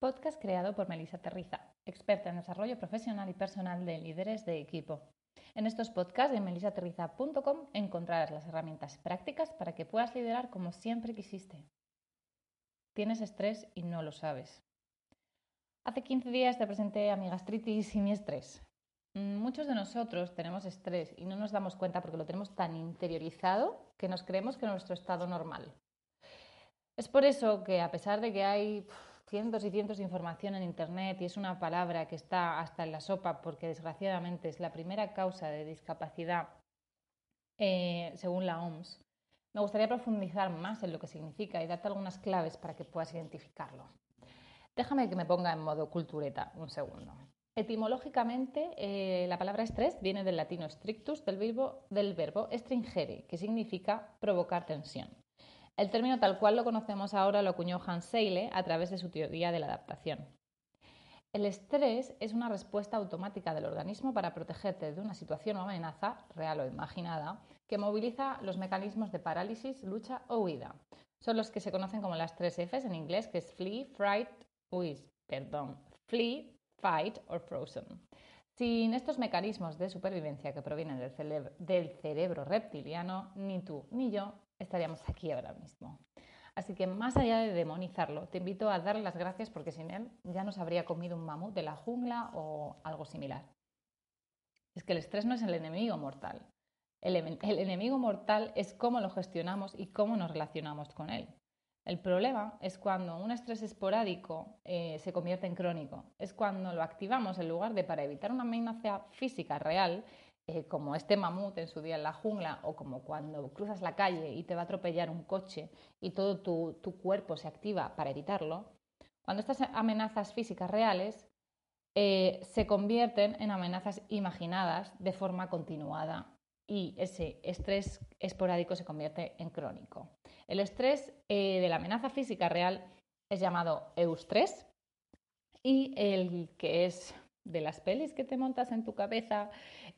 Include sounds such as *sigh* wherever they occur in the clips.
Podcast creado por Melissa Terriza, experta en desarrollo profesional y personal de líderes de equipo. En estos podcasts en melissaterriza.com encontrarás las herramientas prácticas para que puedas liderar como siempre quisiste. Tienes estrés y no lo sabes. Hace 15 días te presenté a mi gastritis y mi estrés. Muchos de nosotros tenemos estrés y no nos damos cuenta porque lo tenemos tan interiorizado que nos creemos que es nuestro estado normal. Es por eso que a pesar de que hay cientos y cientos de información en Internet y es una palabra que está hasta en la sopa porque desgraciadamente es la primera causa de discapacidad eh, según la OMS, me gustaría profundizar más en lo que significa y darte algunas claves para que puedas identificarlo. Déjame que me ponga en modo cultureta un segundo. Etimológicamente, eh, la palabra estrés viene del latino strictus, del verbo, del verbo stringere, que significa provocar tensión. El término tal cual lo conocemos ahora lo acuñó Hans Seyle a través de su teoría de la adaptación. El estrés es una respuesta automática del organismo para protegerte de una situación o amenaza, real o imaginada, que moviliza los mecanismos de parálisis, lucha o huida. Son los que se conocen como las tres Fs en inglés, que es flee, fright, uy, perdón, flee, fight or frozen. Sin estos mecanismos de supervivencia que provienen del cerebro reptiliano, ni tú ni yo estaríamos aquí ahora mismo. Así que más allá de demonizarlo, te invito a darle las gracias porque sin él ya nos habría comido un mamut de la jungla o algo similar. Es que el estrés no es el enemigo mortal. El, el enemigo mortal es cómo lo gestionamos y cómo nos relacionamos con él. El problema es cuando un estrés esporádico eh, se convierte en crónico. Es cuando lo activamos en lugar de para evitar una amenaza física real eh, como este mamut en su día en la jungla o como cuando cruzas la calle y te va a atropellar un coche y todo tu, cuerpo se activa para evitarlo, cuando estas amenazas físicas reales eh, se convierten en amenazas imaginadas de forma continuada y ese estrés esporádico se convierte en crónico. El estrés eh, de la amenaza física real es llamado eustrés y el que es de las pelis que te montas en tu cabeza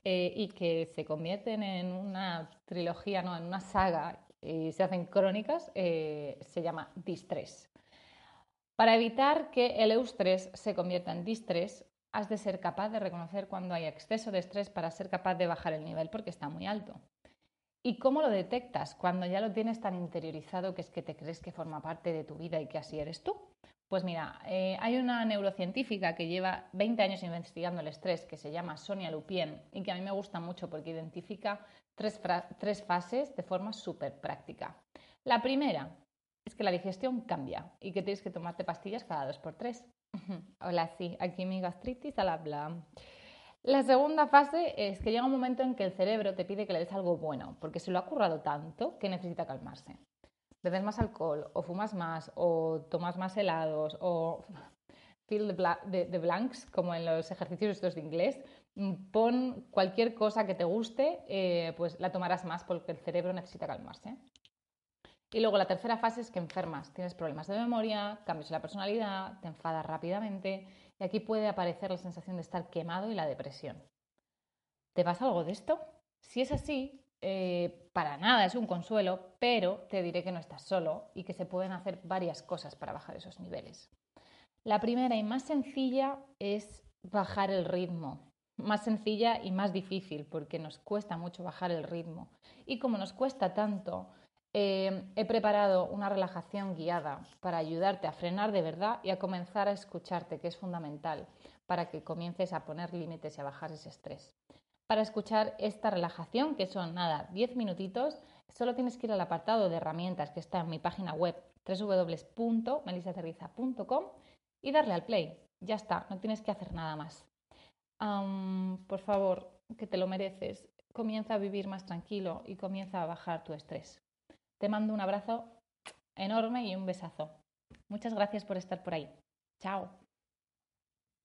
eh, y que se convierten en una trilogía, no, en una saga y se hacen crónicas, eh, se llama distrés. Para evitar que el eustrés se convierta en distrés, has de ser capaz de reconocer cuando hay exceso de estrés para ser capaz de bajar el nivel porque está muy alto. ¿Y cómo lo detectas cuando ya lo tienes tan interiorizado que es que te crees que forma parte de tu vida y que así eres tú? Pues mira, eh, hay una neurocientífica que lleva 20 años investigando el estrés que se llama Sonia Lupien y que a mí me gusta mucho porque identifica tres, tres fases de forma súper práctica. La primera es que la digestión cambia y que tienes que tomarte pastillas cada dos por tres. *laughs* Hola, sí, aquí mi gastritis al habla. La segunda fase es que llega un momento en que el cerebro te pide que le des algo bueno, porque se lo ha currado tanto que necesita calmarse bebes más alcohol o fumas más o tomas más helados o fill the, blanks, como en los ejercicios estos de inglés, mm, pon cualquier cosa que te guste, eh, pues la tomarás más porque el cerebro necesita calmarse. Y luego la tercera fase es que enfermas, tienes problemas de memoria, cambios en la personalidad, te enfadas rápidamente y aquí puede aparecer la sensación de estar quemado y la depresión. ¿Te pasa algo de esto? Si es así, eh, para nada es un consuelo, pero te diré que no estás solo y que se pueden hacer varias cosas para bajar esos niveles. La primera y más sencilla es bajar el ritmo. Más sencilla y más difícil porque nos cuesta mucho bajar el ritmo. Y como nos cuesta tanto, eh, he preparado una relajación guiada para ayudarte a frenar de verdad y a comenzar a escucharte, que es fundamental para que comiences a poner límites y a bajar ese estrés. Para escuchar esta relajación, que son nada, 10 minutitos, solo tienes que ir al apartado de herramientas que está en mi página web www.melisaterriza.com y darle al play. Ya está, no tienes que hacer nada más. por favor, que te lo mereces. Comienza a vivir más tranquilo y comienza a bajar tu estrés. Te mando un abrazo enorme y un besazo. Muchas gracias por estar por ahí. Chao.